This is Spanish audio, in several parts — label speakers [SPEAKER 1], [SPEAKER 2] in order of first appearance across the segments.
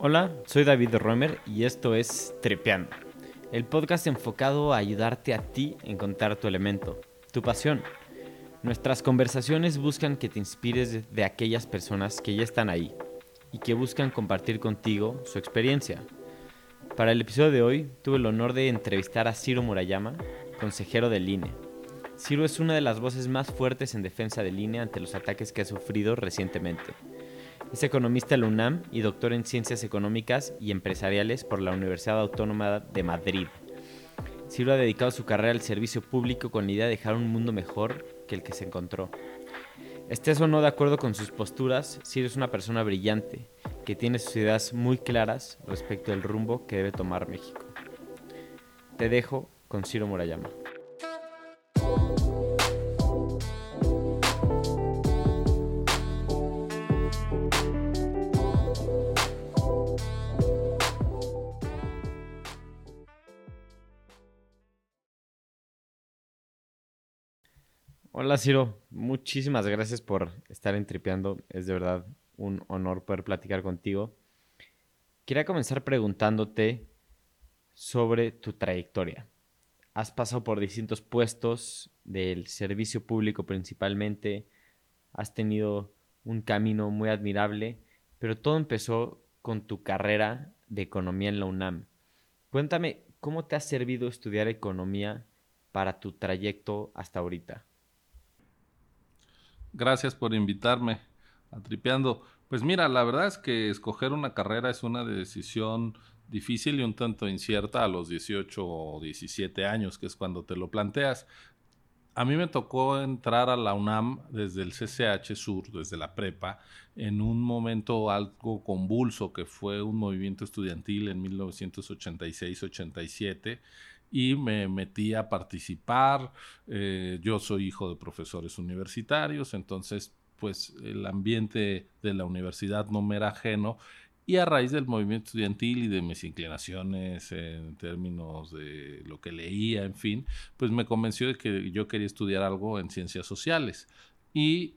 [SPEAKER 1] Hola, soy David Roemer y esto es Trepeando, el podcast enfocado a ayudarte a ti a encontrar tu elemento, tu pasión. Nuestras conversaciones buscan que te inspires de aquellas personas que ya están ahí y que buscan compartir contigo su experiencia. Para el episodio de hoy tuve el honor de entrevistar a Ciro Murayama, consejero del INE. Ciro es una de las voces más fuertes en defensa del INE ante los ataques que ha sufrido recientemente. Es economista de la UNAM y doctor en Ciencias Económicas y Empresariales por la Universidad Autónoma de Madrid. Ciro ha dedicado su carrera al servicio público con la idea de dejar un mundo mejor que el que se encontró. Estés o no de acuerdo con sus posturas, Ciro es una persona brillante, que tiene sus ideas muy claras respecto del rumbo que debe tomar México. Te dejo con Ciro Murayama. Hola Ciro, muchísimas gracias por estar en Tripeando. Es de verdad un honor poder platicar contigo. Quería comenzar preguntándote sobre tu trayectoria. Has pasado por distintos puestos del servicio público principalmente, has tenido un camino muy admirable, pero todo empezó con tu carrera de economía en la UNAM. Cuéntame, ¿cómo te ha servido estudiar economía para tu trayecto hasta ahorita?
[SPEAKER 2] Gracias por invitarme a Tripeando. Pues mira, la verdad es que escoger una carrera es una decisión difícil y un tanto incierta a los 18 o 17 años, que es cuando te lo planteas. A mí me tocó entrar a la UNAM desde el CCH Sur, desde la prepa, en un momento algo convulso que fue un movimiento estudiantil en 1986-87 y me metí a participar. Eh, yo soy hijo de profesores universitarios, entonces pues el ambiente de la universidad no me era ajeno y a raíz del movimiento estudiantil y de mis inclinaciones en términos de lo que leía, en fin, pues me convenció de que yo quería estudiar algo en ciencias sociales. Y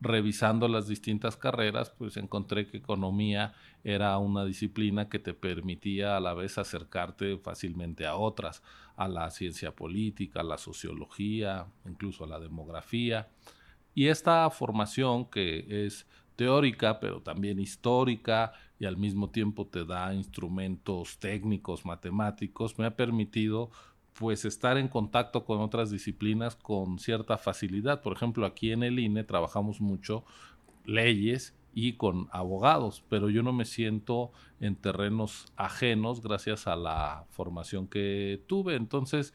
[SPEAKER 2] revisando las distintas carreras, pues encontré que economía era una disciplina que te permitía a la vez acercarte fácilmente a otras, a la ciencia política, a la sociología, incluso a la demografía. Y esta formación que es teórica, pero también histórica y al mismo tiempo te da instrumentos técnicos, matemáticos, me ha permitido pues estar en contacto con otras disciplinas con cierta facilidad. Por ejemplo, aquí en el INE trabajamos mucho leyes y con abogados, pero yo no me siento en terrenos ajenos gracias a la formación que tuve. Entonces,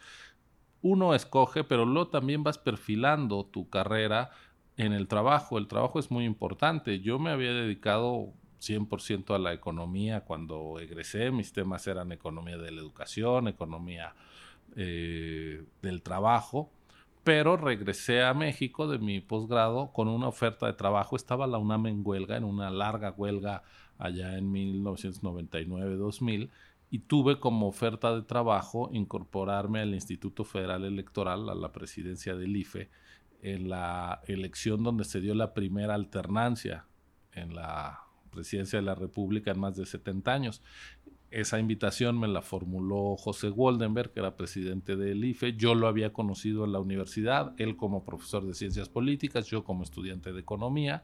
[SPEAKER 2] uno escoge, pero luego también vas perfilando tu carrera en el trabajo. El trabajo es muy importante. Yo me había dedicado 100% a la economía cuando egresé. Mis temas eran economía de la educación, economía eh, del trabajo, pero regresé a México de mi posgrado con una oferta de trabajo. Estaba la UNAM en huelga, en una larga huelga allá en 1999-2000, y tuve como oferta de trabajo incorporarme al Instituto Federal Electoral, a la presidencia del IFE, en la elección donde se dio la primera alternancia en la presidencia de la República en más de 70 años. Esa invitación me la formuló José Goldenberg, que era presidente del IFE. Yo lo había conocido en la universidad, él como profesor de ciencias políticas, yo como estudiante de economía.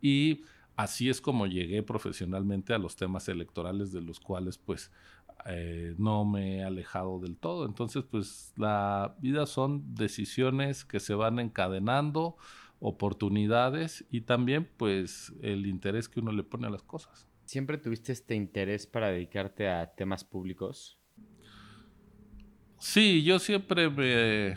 [SPEAKER 2] Y así es como llegué profesionalmente a los temas electorales de los cuales pues eh, no me he alejado del todo. Entonces pues la vida son decisiones que se van encadenando, oportunidades y también pues el interés que uno le pone a las cosas.
[SPEAKER 1] ¿Siempre tuviste este interés para dedicarte a temas públicos?
[SPEAKER 2] Sí, yo siempre me,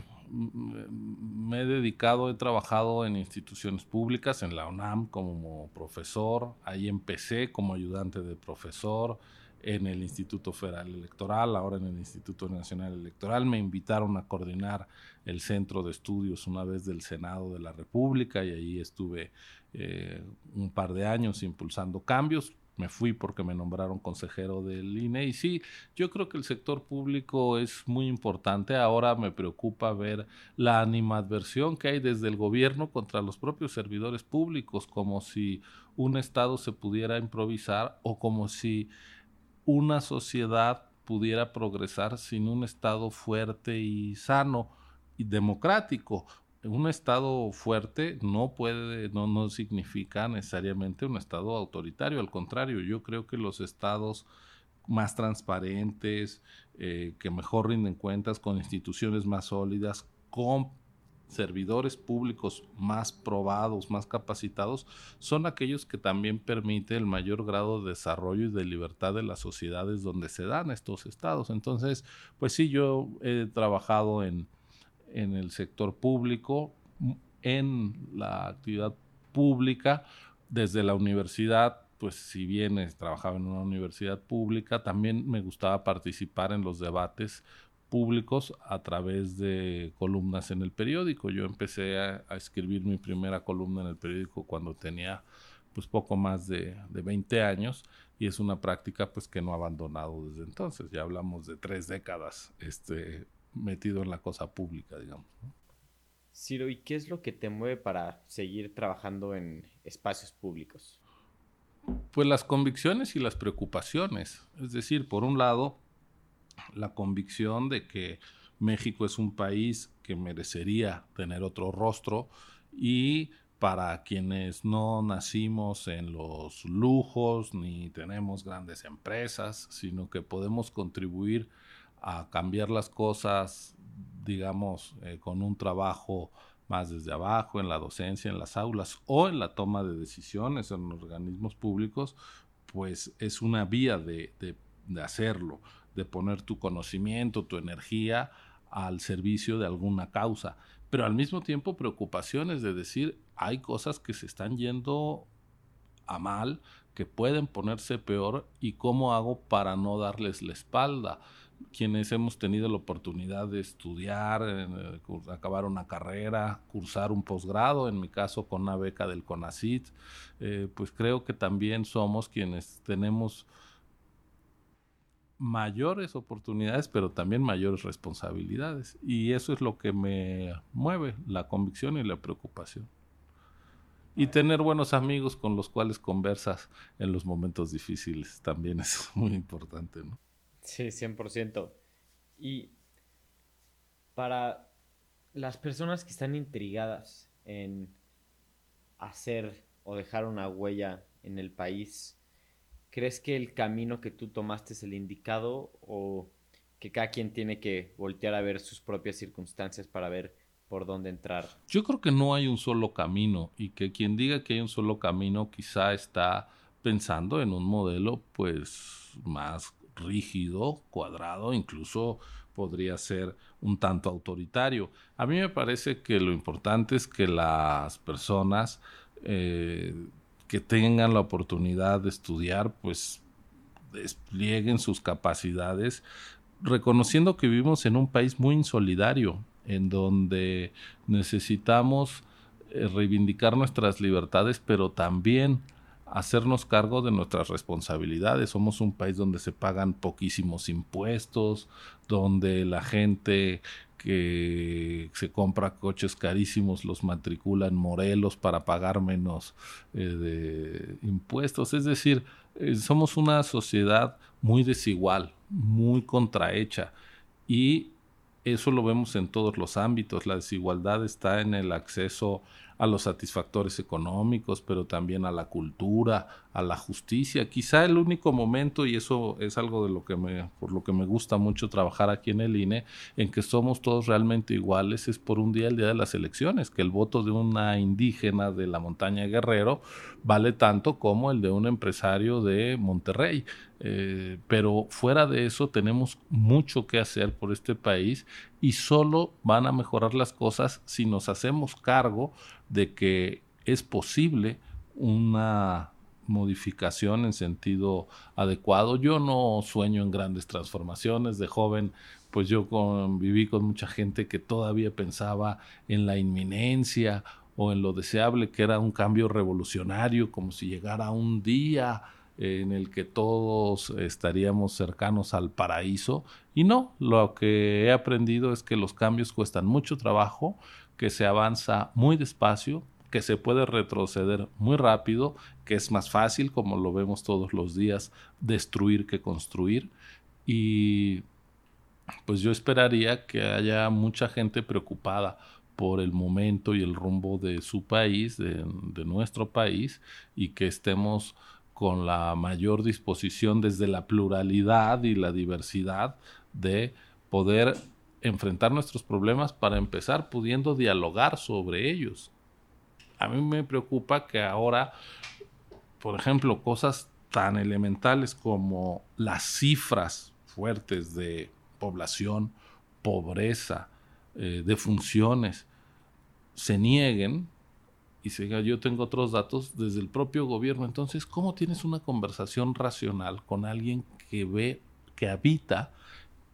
[SPEAKER 2] he dedicado, he trabajado en instituciones públicas, en la UNAM como profesor, ahí empecé como ayudante de profesor, en el Instituto Federal Electoral, ahora en el Instituto Nacional Electoral. Me invitaron a coordinar el centro de estudios una vez del Senado de la República y ahí estuve eh, un par de años impulsando cambios me fui porque me nombraron consejero del INE. Y sí, yo creo que el sector público es muy importante. Ahora me preocupa ver la animadversión que hay desde el gobierno contra los propios servidores públicos, como si un Estado se pudiera improvisar o como si una sociedad pudiera progresar sin un Estado fuerte y sano y democrático. Un Estado fuerte no puede, no, no significa necesariamente un Estado autoritario. Al contrario, yo creo que los Estados más transparentes, eh, que mejor rinden cuentas, con instituciones más sólidas, con servidores públicos más probados, más capacitados, son aquellos que también permiten el mayor grado de desarrollo y de libertad de las sociedades donde se dan estos estados. Entonces, pues sí, yo he trabajado en, en el sector público, en la actividad pública, desde la universidad, pues si bien trabajaba en una universidad pública, también me gustaba participar en los debates públicos a través de columnas en el periódico. Yo empecé a, escribir mi primera columna en el periódico cuando tenía pues poco más de, de, 20 años y es una práctica pues que no he abandonado desde entonces. Ya hablamos de tres décadas este, metido en la cosa pública, digamos.
[SPEAKER 1] Ciro, ¿y qué es lo que te mueve para seguir trabajando en espacios públicos?
[SPEAKER 2] Pues las convicciones y las preocupaciones. Es decir, por un lado, la convicción de que México es un país que merecería tener otro rostro y para quienes no nacimos en los lujos ni tenemos grandes empresas, sino que podemos contribuir a cambiar las cosas, digamos, eh, con un trabajo más desde abajo, en la docencia, en las aulas o en la toma de decisiones en organismos públicos, pues es una vía de, de hacerlo de poner tu conocimiento, tu energía al servicio de alguna causa, pero al mismo tiempo preocupaciones de decir, hay cosas que se están yendo a mal, que pueden ponerse peor y cómo hago para no darles la espalda. Quienes hemos tenido la oportunidad de estudiar, eh, acabar una carrera, cursar un posgrado, en mi caso con una beca del CONACIT, eh, pues creo que también somos quienes tenemos mayores oportunidades, pero también mayores responsabilidades. Y eso es lo que me mueve, la convicción y la preocupación. Y tener buenos amigos con los cuales conversas en los momentos difíciles también es muy importante, ¿no?
[SPEAKER 1] Sí, 100%. Y para las personas que están intrigadas en hacer o dejar una huella en el país, ¿crees que el camino que tú tomaste es el indicado o que cada quien tiene que voltear a ver sus propias circunstancias para ver por dónde entrar?
[SPEAKER 2] Yo creo que no hay un solo camino y que quien diga que hay un solo camino quizá está pensando en un modelo pues más rígido, cuadrado, incluso podría ser un tanto autoritario. A mí me parece que lo importante es que las personas eh, que tengan la oportunidad de estudiar, pues desplieguen sus capacidades, reconociendo que vivimos en un país muy insolidario, en donde necesitamos eh, reivindicar nuestras libertades, pero también hacernos cargo de nuestras responsabilidades. Somos un país donde se pagan poquísimos impuestos, donde la gente que se compra coches carísimos los matricula en Morelos para pagar menos eh, de impuestos. Es decir, eh, somos una sociedad muy desigual, muy contrahecha y eso lo vemos en todos los ámbitos. La desigualdad está en el acceso a los satisfactores económicos, pero también a la cultura, a la justicia. Quizá el único momento, y eso es algo de lo que me, por lo que me gusta mucho trabajar aquí en el INE, en que somos todos realmente iguales, es por un día, el día de las elecciones, que el voto de una indígena de la montaña Guerrero vale tanto como el de un empresario de Monterrey. Eh, pero fuera de eso tenemos mucho que hacer por este país y solo van a mejorar las cosas si nos hacemos cargo de que es posible una modificación en sentido adecuado. Yo no sueño en grandes transformaciones. De joven, pues yo viví con mucha gente que todavía pensaba en la inminencia o en lo deseable que era un cambio revolucionario, como si llegara un día en el que todos estaríamos cercanos al paraíso. Y no, lo que he aprendido es que los cambios cuestan mucho trabajo, que se avanza muy despacio, que se puede retroceder muy rápido, que es más fácil, como lo vemos todos los días, destruir que construir. Y pues yo esperaría que haya mucha gente preocupada por el momento y el rumbo de su país, de, nuestro país, y que estemos con la mayor disposición desde la pluralidad y la diversidad de poder enfrentar nuestros problemas para empezar pudiendo dialogar sobre ellos. A mí me preocupa que ahora, por ejemplo, cosas tan elementales como las cifras fuertes de población, pobreza, eh, de funciones, se nieguen y se diga yo tengo otros datos desde el propio gobierno. Entonces, ¿cómo tienes una conversación racional con alguien que ve, que habita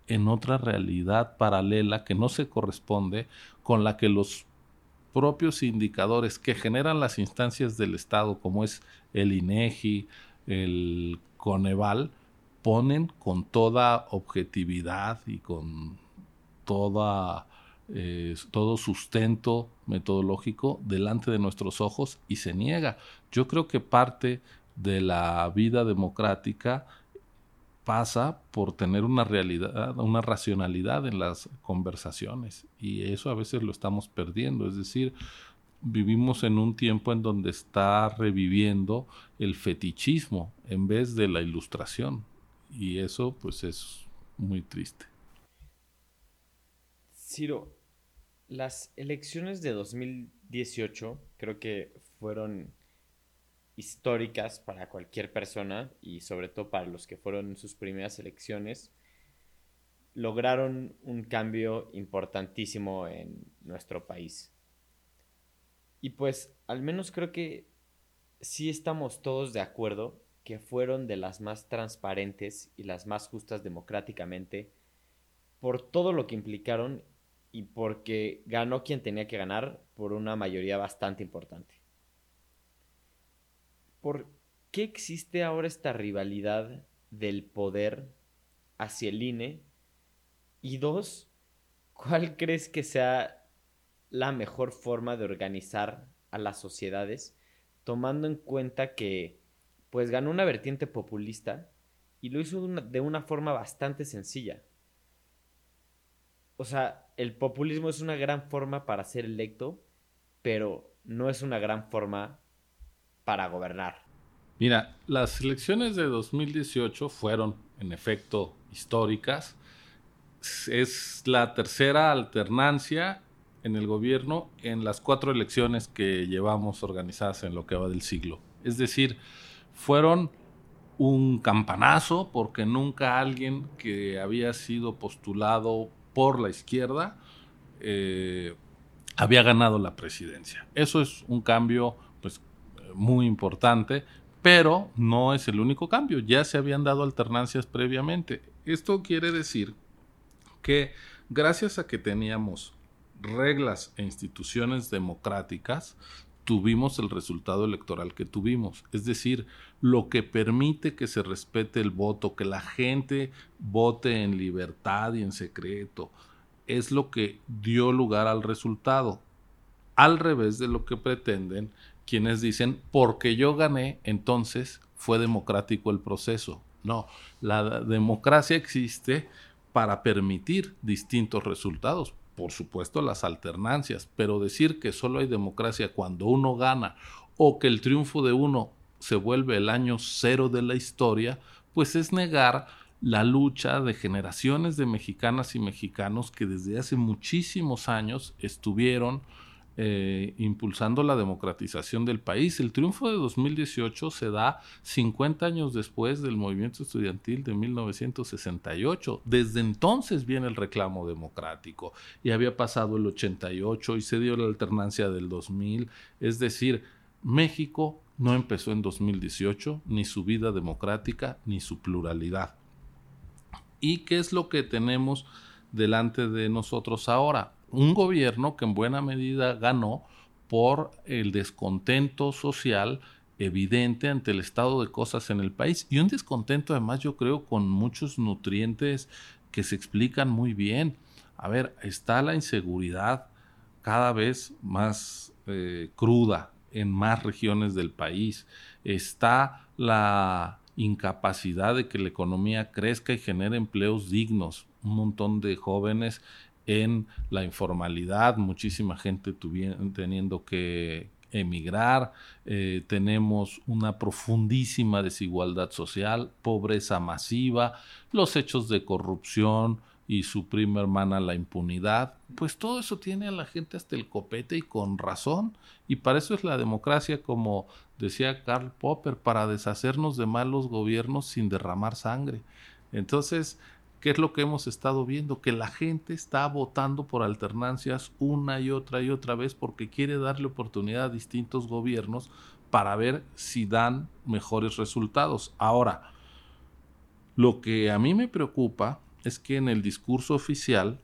[SPEAKER 2] en otra realidad paralela que no se corresponde con la que los propios indicadores que generan las instancias del Estado, como es el INEGI, el Coneval, ponen con toda objetividad y con toda, eh, todo sustento metodológico delante de nuestros ojos y se niega. Yo creo que parte de la vida democrática pasa por tener una realidad, una racionalidad en las conversaciones y eso a veces lo estamos perdiendo, es decir, vivimos en un tiempo en donde está reviviendo el fetichismo en vez de la ilustración y eso pues es muy triste.
[SPEAKER 1] Ciro, las elecciones de 2018 creo que fueron históricas para cualquier persona y sobre todo para los que fueron sus primeras elecciones, lograron un cambio importantísimo en nuestro país. Y pues al menos creo que sí estamos todos de acuerdo que fueron de las más transparentes y las más justas democráticamente por todo lo que implicaron y porque ganó quien tenía que ganar por una mayoría bastante importante. ¿Por qué existe ahora esta rivalidad del poder hacia el INE? Y dos, ¿cuál crees que sea la mejor forma de organizar a las sociedades tomando en cuenta que pues ganó una vertiente populista y lo hizo de una, forma bastante sencilla. O sea, el populismo es una gran forma para ser electo, pero no es una gran forma para gobernar.
[SPEAKER 2] Mira, las elecciones de 2018 fueron, en efecto, históricas. Es la tercera alternancia en el gobierno en las cuatro elecciones que llevamos organizadas en lo que va del siglo. Es decir, fueron un campanazo porque nunca alguien que había sido postulado por la izquierda eh, había ganado la presidencia. Eso es un cambio pues, muy importante, pero no es el único cambio. Ya se habían dado alternancias previamente. Esto quiere decir que gracias a que teníamos reglas e instituciones democráticas, tuvimos el resultado electoral que tuvimos. Es decir, lo que permite que se respete el voto, que la gente vote en libertad y en secreto, es lo que dio lugar al resultado. Al revés de lo que pretenden quienes dicen, porque yo gané, entonces fue democrático el proceso. No, la democracia existe para permitir distintos resultados por supuesto las alternancias, pero decir que solo hay democracia cuando uno gana o que el triunfo de uno se vuelve el año cero de la historia, pues es negar la lucha de generaciones de mexicanas y mexicanos que desde hace muchísimos años estuvieron eh, impulsando la democratización del país. El triunfo de 2018 se da 50 años después del movimiento estudiantil de 1968. Desde entonces viene el reclamo democrático y había pasado el 88 y se dio la alternancia del 2000. Es decir, México no empezó en 2018 ni su vida democrática ni su pluralidad. ¿Y qué es lo que tenemos delante de nosotros ahora? Un gobierno que en buena medida ganó por el descontento social evidente ante el estado de cosas en el país. Y un descontento además yo creo con muchos nutrientes que se explican muy bien. A ver, está la inseguridad cada vez más eh, cruda en más regiones del país, está la incapacidad de que la economía crezca y genere empleos dignos, un montón de jóvenes en la informalidad, muchísima gente teniendo que emigrar, eh, tenemos una profundísima desigualdad social, pobreza masiva, los hechos de corrupción y su prima hermana la impunidad, pues todo eso tiene a la gente hasta el copete y con razón, y para eso es la democracia como decía Karl Popper, para deshacernos de malos gobiernos sin derramar sangre. Entonces, ¿Qué es lo que hemos estado viendo? Que la gente está votando por alternancias una y otra y otra vez porque quiere darle oportunidad a distintos gobiernos para ver si dan mejores resultados. Ahora, lo que a mí me preocupa es que en el discurso oficial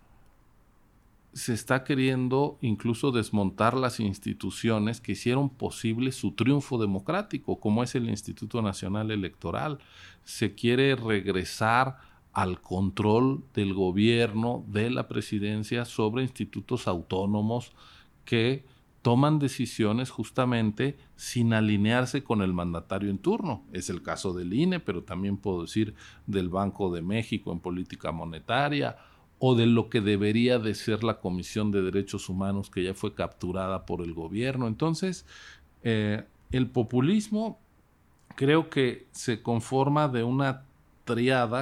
[SPEAKER 2] se está queriendo incluso desmontar las instituciones que hicieron posible su triunfo democrático, como es el Instituto Nacional Electoral. Se quiere regresar al control del gobierno, de la presidencia sobre institutos autónomos que toman decisiones justamente sin alinearse con el mandatario en turno. Es el caso del INE, pero también puedo decir del Banco de México en política monetaria o de lo que debería de ser la Comisión de Derechos Humanos que ya fue capturada por el gobierno. Entonces, eh, el populismo creo que se conforma de una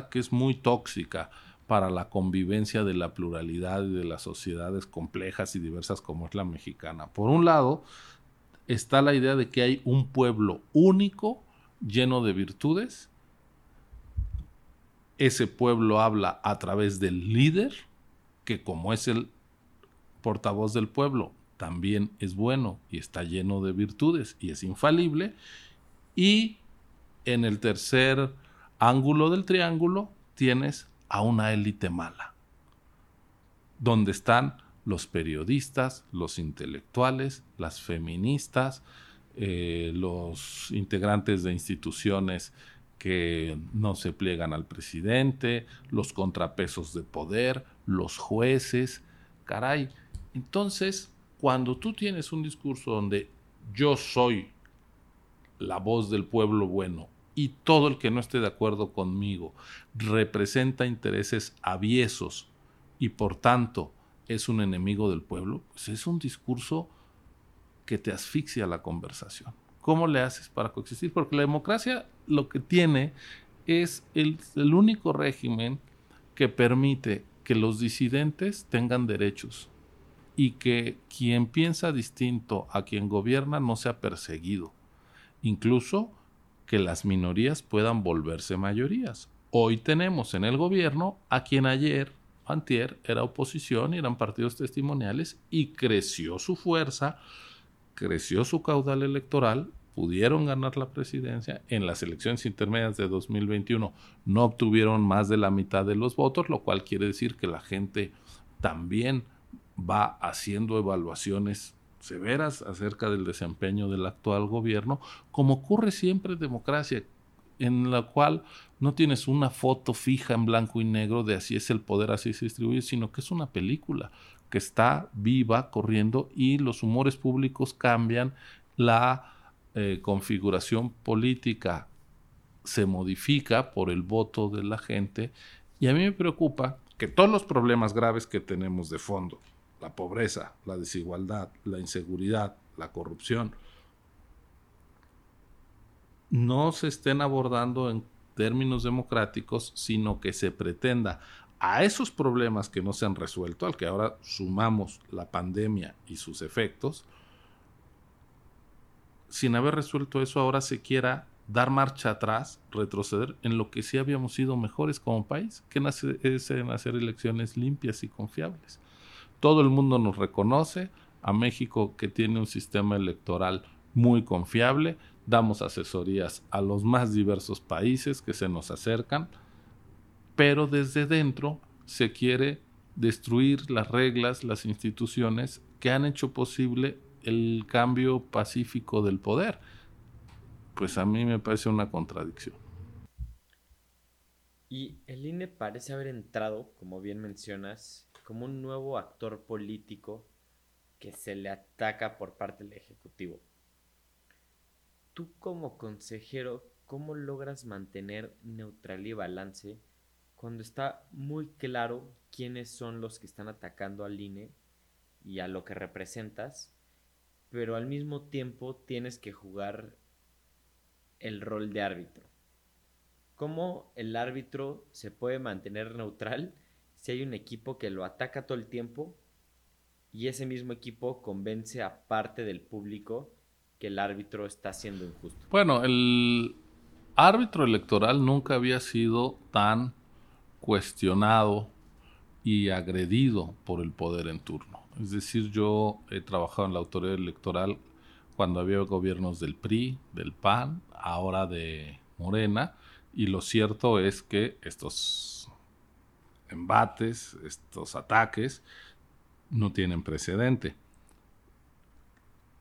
[SPEAKER 2] que es muy tóxica para la convivencia de la pluralidad y de las sociedades complejas y diversas como es la mexicana. Por un lado, está la idea de que hay un pueblo único, lleno de virtudes. Ese pueblo habla a través del líder, que como es el portavoz del pueblo, también es bueno y está lleno de virtudes y es infalible. Y en el tercer ángulo del triángulo tienes a una élite mala, donde están los periodistas, los intelectuales, las feministas, eh, los integrantes de instituciones que no se pliegan al presidente, los contrapesos de poder, los jueces, caray. Entonces, cuando tú tienes un discurso donde yo soy la voz del pueblo bueno y todo el que no esté de acuerdo conmigo representa intereses aviesos y por tanto es un enemigo del pueblo, pues es un discurso que te asfixia la conversación. ¿Cómo le haces para coexistir? Porque la democracia lo que tiene es el, el único régimen que permite que los disidentes tengan derechos y que quien piensa distinto a quien gobierna no sea perseguido. Incluso que las minorías puedan volverse mayorías. Hoy tenemos en el gobierno a quien ayer, antier, era oposición y eran partidos testimoniales y creció su fuerza, creció su caudal electoral, pudieron ganar la presidencia. En las elecciones intermedias de 2021 no obtuvieron más de la mitad de los votos, lo cual quiere decir que la gente también va haciendo evaluaciones severas acerca del desempeño del actual gobierno, como ocurre siempre en democracia, en la cual no tienes una foto fija en blanco y negro de así es el poder, así se distribuye, sino que es una película que está viva, corriendo y los humores públicos cambian, la eh, configuración política se modifica por el voto de la gente y a mí me preocupa que todos los problemas graves que tenemos de fondo, la pobreza, la desigualdad, la inseguridad, la corrupción, no se estén abordando en términos democráticos, sino que se pretenda a esos problemas que no se han resuelto, al que ahora sumamos la pandemia y sus efectos, sin haber resuelto eso, ahora se quiera dar marcha atrás, retroceder en lo que sí habíamos sido mejores como país, que es en hacer elecciones limpias y confiables. Todo el mundo nos reconoce, a México que tiene un sistema electoral muy confiable, damos asesorías a los más diversos países que se nos acercan, pero desde dentro se quiere destruir las reglas, las instituciones que han hecho posible el cambio pacífico del poder. Pues a mí me parece una contradicción.
[SPEAKER 1] Y el INE parece haber entrado, como bien mencionas, como un nuevo actor político que se le ataca por parte del Ejecutivo. tú como consejero, ¿cómo logras mantener neutral y balance cuando está muy claro quiénes son los que están atacando al INE y a lo que representas, pero al mismo tiempo tienes que jugar el rol de árbitro? ¿Cómo el árbitro se puede mantener neutral si hay un equipo que lo ataca todo el tiempo y ese mismo equipo convence a parte del público que el árbitro está siendo injusto.
[SPEAKER 2] Bueno, el árbitro electoral nunca había sido tan cuestionado y agredido por el poder en turno. Es decir, yo he trabajado en la autoridad electoral cuando había gobiernos del PRI, del PAN, ahora de Morena, y lo cierto es que estos embates, estos ataques, no tienen precedente.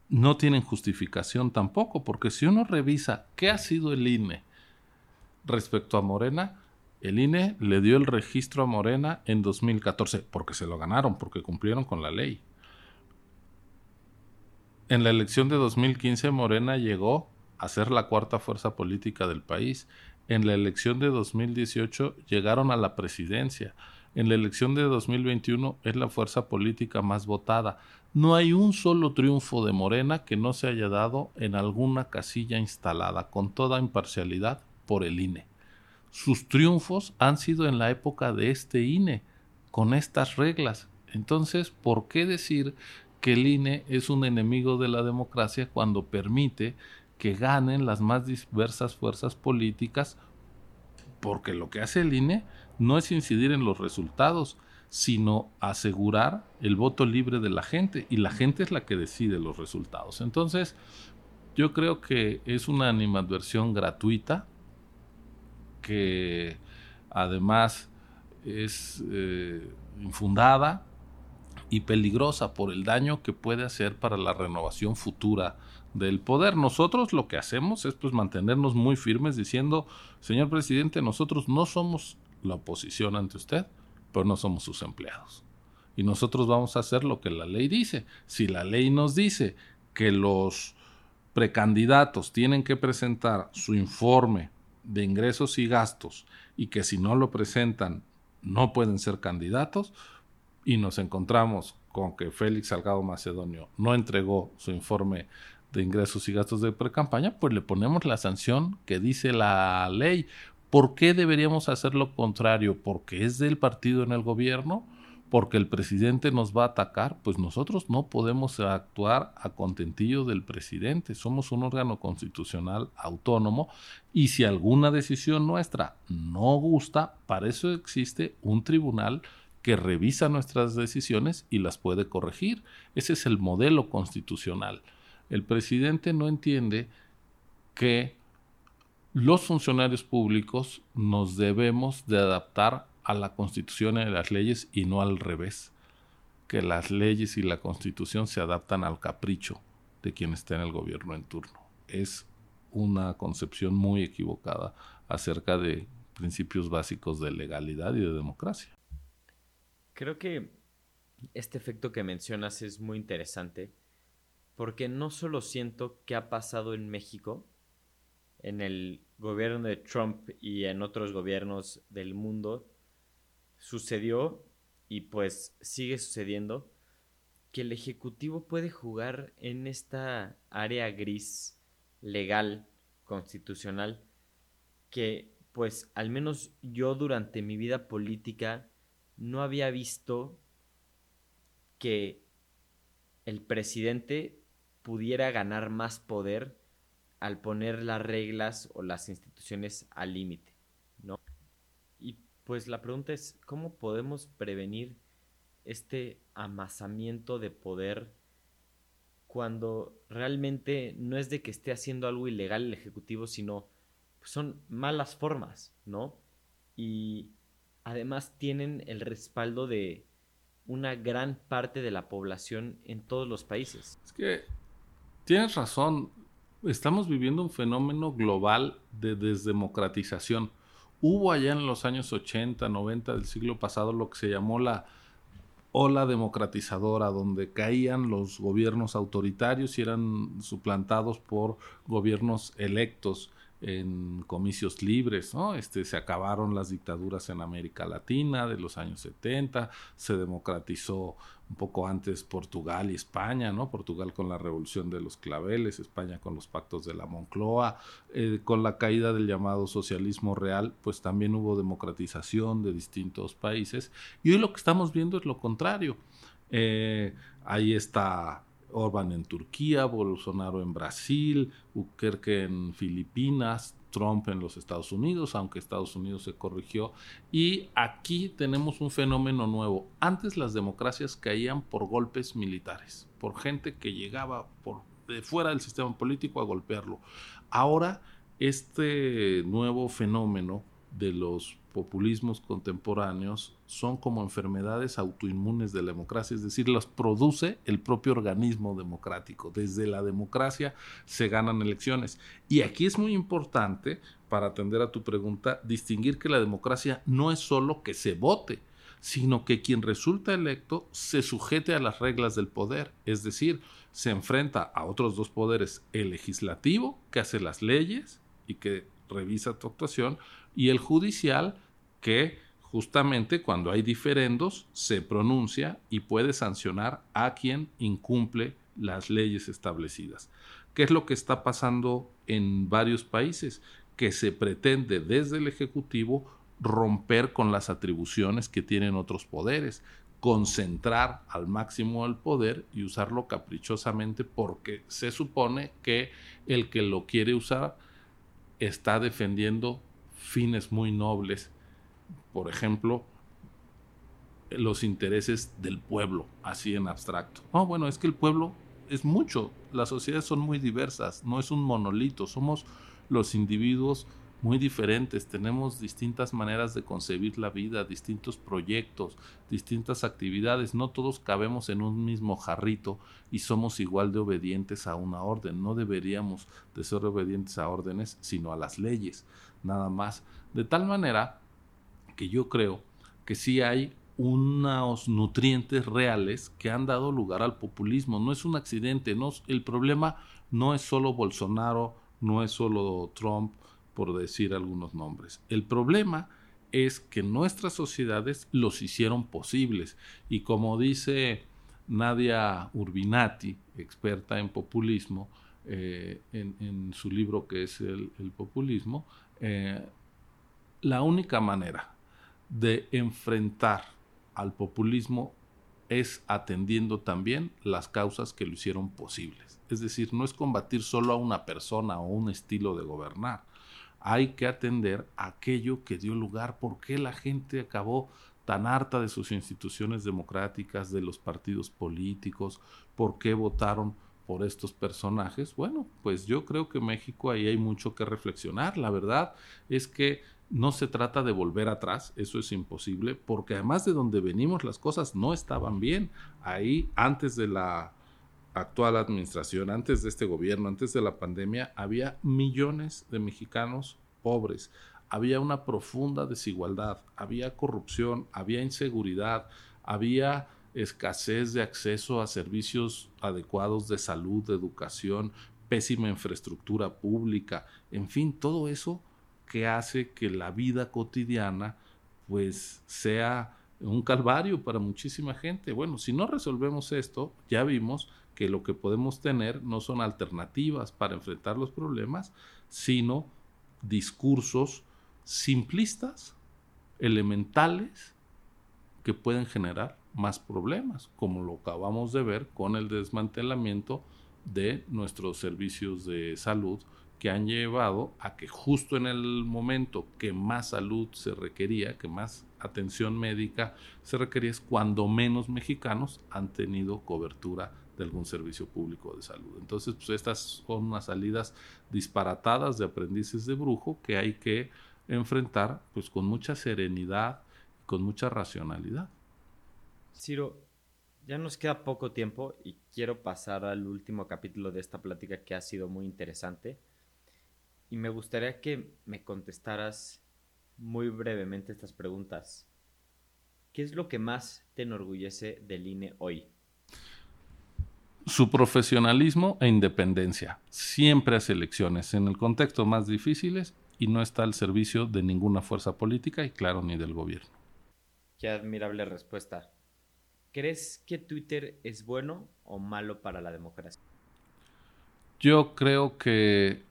[SPEAKER 2] No tienen justificación tampoco, porque si uno revisa qué ha sido el INE respecto a Morena, el INE le dio el registro a Morena en 2014, porque se lo ganaron, porque cumplieron con la ley. En la elección de 2015 Morena llegó a ser la cuarta fuerza política del país. En la elección de 2018 llegaron a la presidencia. En la elección de 2021 es la fuerza política más votada. No hay un solo triunfo de Morena que no se haya dado en alguna casilla instalada con toda imparcialidad por el INE. Sus triunfos han sido en la época de este INE, con estas reglas. Entonces, ¿por qué decir que el INE es un enemigo de la democracia cuando permite que ganen las más diversas fuerzas políticas? Porque lo que hace el INE no es incidir en los resultados, sino asegurar el voto libre de la gente y la gente es la que decide los resultados. Entonces, yo creo que es una animadversión gratuita que además es eh, infundada y peligrosa por el daño que puede hacer para la renovación futura del poder. Nosotros lo que hacemos es pues mantenernos muy firmes diciendo, señor presidente, nosotros no somos la oposición ante usted, pero no somos sus empleados. Y nosotros vamos a hacer lo que la ley dice. Si la ley nos dice que los precandidatos tienen que presentar su informe de ingresos y gastos y que si no lo presentan no pueden ser candidatos y nos encontramos con que Félix Salgado Macedonio no entregó su informe de ingresos y gastos de precampaña, pues le ponemos la sanción que dice la ley. ¿Por qué deberíamos hacer lo contrario? ¿Porque es del partido en el gobierno? ¿Porque el presidente nos va a atacar? Pues nosotros no podemos actuar a contentillo del presidente. Somos un órgano constitucional autónomo y si alguna decisión nuestra no gusta, para eso existe un tribunal que revisa nuestras decisiones y las puede corregir. Ese es el modelo constitucional. El presidente no entiende que los funcionarios públicos nos debemos de adaptar a la constitución y a las leyes y no al revés, que las leyes y la constitución se adaptan al capricho de quien está en el gobierno en turno. Es una concepción muy equivocada acerca de principios básicos de legalidad y de democracia.
[SPEAKER 1] Creo que este efecto que mencionas es muy interesante porque no solo siento que ha pasado en México, en el gobierno de Trump y en otros gobiernos del mundo sucedió y pues sigue sucediendo que el Ejecutivo puede jugar en esta área gris legal, constitucional, que pues al menos yo durante mi vida política no había visto que el presidente pudiera ganar más poder al poner las reglas o las instituciones al límite, ¿no? Y pues la pregunta es, ¿cómo podemos prevenir este amasamiento de poder cuando realmente no es de que esté haciendo algo ilegal el Ejecutivo, sino son malas formas, ¿no? Y además tienen el respaldo de una gran parte de la población en todos los países.
[SPEAKER 2] Es que tienes razón, estamos viviendo un fenómeno global de desdemocratización. Hubo allá en los años 80, 90 del siglo pasado lo que se llamó la ola democratizadora donde caían los gobiernos autoritarios y eran suplantados por gobiernos electos en comicios libres, ¿no? Este, se acabaron las dictaduras en América Latina de los años 70, se democratizó un poco antes Portugal y España, ¿no? Portugal con la revolución de los claveles, España con los pactos de la Moncloa, eh, con la caída del llamado socialismo real, pues también hubo democratización de distintos países. Y hoy lo que estamos viendo es lo contrario. Eh, ahí está Orban en Turquía, Bolsonaro en Brasil, Bukele en Filipinas, Trump en los Estados Unidos, aunque Estados Unidos se corrigió. Y aquí tenemos un fenómeno nuevo. Antes las democracias caían por golpes militares, por gente que llegaba por de fuera del sistema político a golpearlo. Ahora este nuevo fenómeno de los populismos contemporáneos son como enfermedades autoinmunes de la democracia, es decir, las produce el propio organismo democrático. Desde la democracia se ganan elecciones. Y aquí es muy importante, para atender a tu pregunta, distinguir que la democracia no es solo que se vote, sino que quien resulta electo se sujete a las reglas del poder, es decir, se enfrenta a otros dos poderes, el legislativo, que hace las leyes y que revisa tu actuación, y el judicial que justamente cuando hay diferendos se pronuncia y puede sancionar a quien incumple las leyes establecidas. ¿Qué es lo que está pasando en varios países? Que se pretende desde el Ejecutivo romper con las atribuciones que tienen otros poderes, concentrar al máximo el poder y usarlo caprichosamente porque se supone que el que lo quiere usar está defendiendo fines muy nobles, por ejemplo, los intereses del pueblo, así en abstracto. No, bueno, es que el pueblo es mucho, las sociedades son muy diversas, no es un monolito, somos los individuos muy diferentes, tenemos distintas maneras de concebir la vida, distintos proyectos, distintas actividades, no todos cabemos en un mismo jarrito y somos igual de obedientes a una orden, no deberíamos de ser obedientes a órdenes, sino a las leyes, nada más. De tal manera que yo creo que sí hay unos nutrientes reales que han dado lugar al populismo. No es un accidente, no, el problema no es solo Bolsonaro, no es solo Trump, por decir algunos nombres. El problema es que nuestras sociedades los hicieron posibles y como dice Nadia Urbinati, experta en populismo, eh, en, su libro que es el, populismo, eh, la única manera de enfrentar al populismo es atendiendo también las causas que lo hicieron posibles. Es decir, no es combatir solo a una persona o un estilo de gobernar, hay que atender aquello que dio lugar, por qué la gente acabó tan harta de sus instituciones democráticas, de los partidos políticos, por qué votaron por estos personajes. Bueno, pues yo creo que México ahí hay mucho que reflexionar. La verdad es que no se trata de volver atrás, eso es imposible, porque además de donde venimos las cosas no estaban bien. Ahí, antes de la actual administración, antes de este gobierno, antes de la pandemia, había millones de mexicanos pobres, había una profunda desigualdad, había corrupción, había inseguridad, había escasez de acceso a servicios adecuados de salud, de educación, pésima infraestructura pública, en fin, todo eso que hace que la vida cotidiana pues sea un calvario para muchísima gente. Bueno, si no resolvemos esto, ya vimos que lo que podemos tener no son alternativas para enfrentar los problemas, sino discursos simplistas, elementales, que pueden generar más problemas, como lo acabamos de ver con el desmantelamiento de nuestros servicios de salud que han llevado a que justo en el momento que más salud se requería, que más atención médica se requería, es cuando menos mexicanos han tenido cobertura de algún servicio público de salud. Entonces, pues estas son unas salidas disparatadas de aprendices de brujo que hay que enfrentar pues con mucha serenidad, con mucha racionalidad.
[SPEAKER 1] Ciro, ya nos queda poco tiempo y quiero pasar al último capítulo de esta plática que ha sido muy interesante. Y me gustaría que me contestaras muy brevemente estas preguntas. ¿Qué es lo que más te enorgullece del INE hoy?
[SPEAKER 2] Su profesionalismo e independencia. Siempre hace elecciones en el contexto más difíciles y no está al servicio de ninguna fuerza política y claro, ni del gobierno.
[SPEAKER 1] Qué admirable respuesta. ¿Crees que Twitter es bueno o malo para la democracia?
[SPEAKER 2] Yo creo que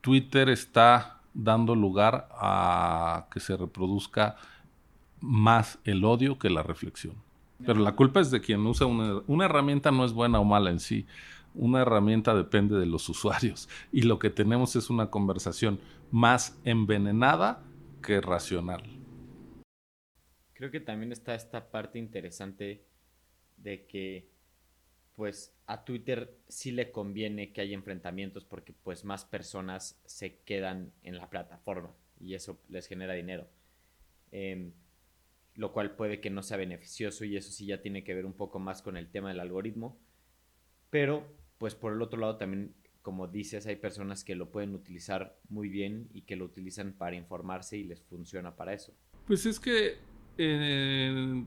[SPEAKER 2] Twitter está dando lugar a que se reproduzca más el odio que la reflexión. Pero la culpa es de quien usa una, una herramienta, no es buena o mala en sí. Una herramienta depende de los usuarios. Y lo que tenemos es una conversación más envenenada que racional.
[SPEAKER 1] Creo que también está esta parte interesante de que pues a Twitter sí le conviene que haya enfrentamientos porque pues más personas se quedan en la plataforma y eso les genera dinero. Em, lo cual puede que no sea beneficioso y eso sí ya tiene que ver un poco más con el tema del algoritmo. Pero pues por el otro lado también, como dices, hay personas que lo pueden utilizar muy bien y que lo utilizan para informarse y les funciona para eso.
[SPEAKER 2] Pues es que eh,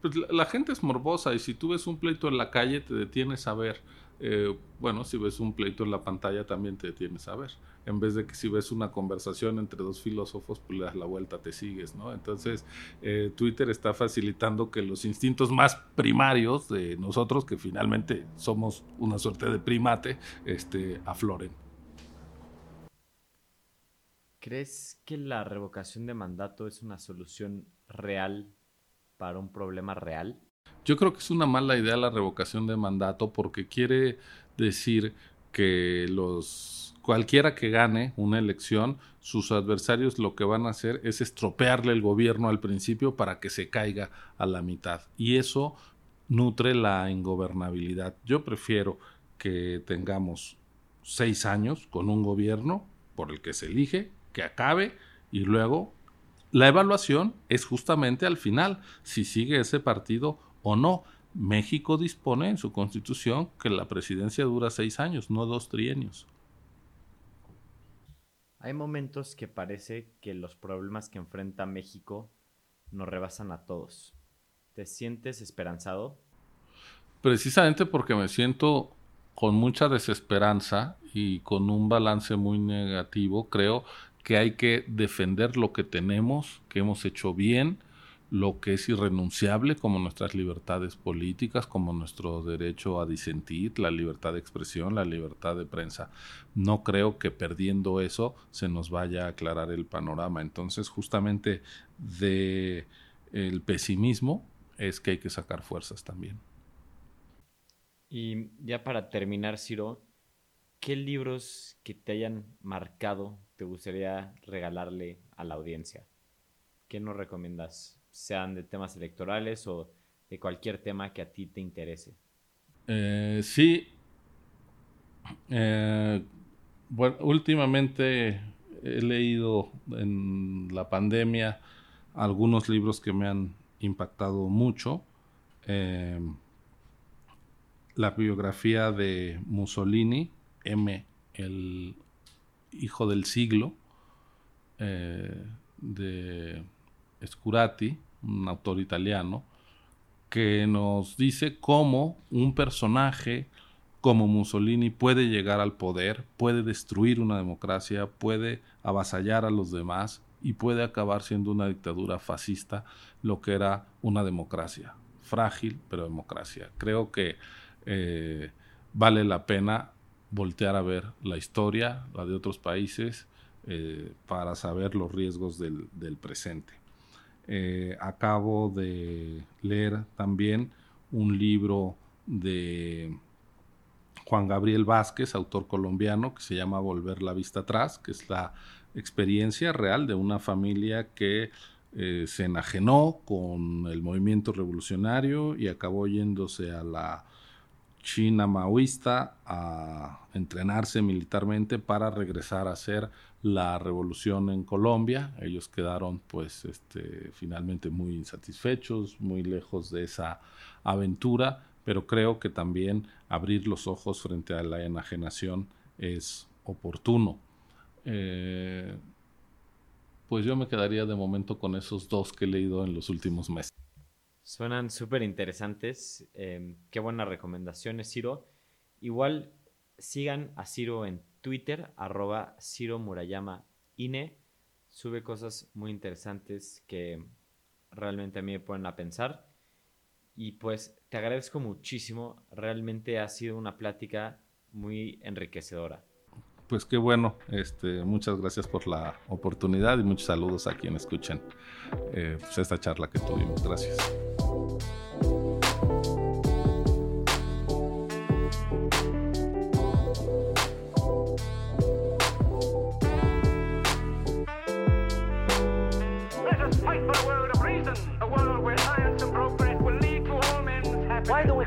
[SPEAKER 2] pues la, gente es morbosa y si tú ves un pleito en la calle te detienes a ver. Eh, bueno, si ves un pleito en la pantalla también te detienes a ver. En vez de que si ves una conversación entre dos filósofos, pues le das la vuelta, te sigues, ¿no? Entonces, eh, Twitter está facilitando que los instintos más primarios de nosotros, que finalmente somos una suerte de primate, este, afloren.
[SPEAKER 1] ¿Crees que la revocación de mandato es una solución real para un problema real?
[SPEAKER 2] Yo creo que es una mala idea la revocación de mandato porque quiere decir que los cualquiera que gane una elección, sus adversarios lo que van a hacer es estropearle el gobierno al principio para que se caiga a la mitad. Y eso nutre la ingobernabilidad. Yo prefiero que tengamos seis años con un gobierno por el que se elige, que acabe y luego la evaluación es justamente al final, si sigue ese partido o no. México dispone en su constitución que la presidencia dura seis años, no dos trienios.
[SPEAKER 1] Hay momentos que parece que los problemas que enfrenta México nos rebasan a todos. ¿Te sientes esperanzado?
[SPEAKER 2] Precisamente porque me siento con mucha desesperanza y con un balance muy negativo, creo que hay que defender lo que tenemos, que hemos hecho bien, lo que es irrenunciable, como nuestras libertades políticas, como nuestro derecho a disentir, la libertad de expresión, la libertad de prensa. No creo que perdiendo eso se nos vaya a aclarar el panorama. Entonces, justamente de el pesimismo es que hay que sacar fuerzas también.
[SPEAKER 1] Y ya para terminar, Ciro, ¿qué libros que te hayan marcado te gustaría regalarle a la audiencia? ¿Qué nos recomiendas? Sean de temas electorales o de cualquier tema que a ti te interese.
[SPEAKER 2] Eh, sí. Eh, bueno, últimamente he leído en la pandemia algunos libros que me han impactado mucho. Eh, la biografía de Mussolini, M, el hijo del siglo, de Scurati, un autor italiano, que nos dice cómo un personaje como Mussolini puede llegar al poder, puede destruir una democracia, puede avasallar a los demás y puede acabar siendo una dictadura fascista, lo que era una democracia. Frágil, pero democracia. Creo que eh, vale la pena voltear a ver la historia, la de otros países, eh, para saber los riesgos del, presente. Eh, acabo de leer también un libro de Juan Gabriel Vázquez, autor colombiano, que se llama Volver la vista atrás, que es la experiencia real de una familia que eh, se enajenó con el movimiento revolucionario y acabó yéndose a la China maoísta a entrenarse militarmente para regresar a hacer la revolución en Colombia. Ellos quedaron pues este, finalmente muy insatisfechos, muy lejos de esa aventura, pero creo que también abrir los ojos frente a la enajenación es oportuno. Eh, pues yo me quedaría de momento con esos dos que he leído en los últimos meses.
[SPEAKER 1] Suenan súper interesantes. Em, qué buenas recomendaciones, Ciro. Igual sigan a Ciro en Twitter, arroba Ciro Murayama INE. Sube cosas muy interesantes que realmente a mí me ponen a pensar. Y pues te agradezco muchísimo. Realmente ha sido una plática muy enriquecedora
[SPEAKER 2] pues qué bueno. Este, muchas gracias por la oportunidad y muchos saludos a quienes escuchen eh, pues esta charla que tuvimos. Gracias.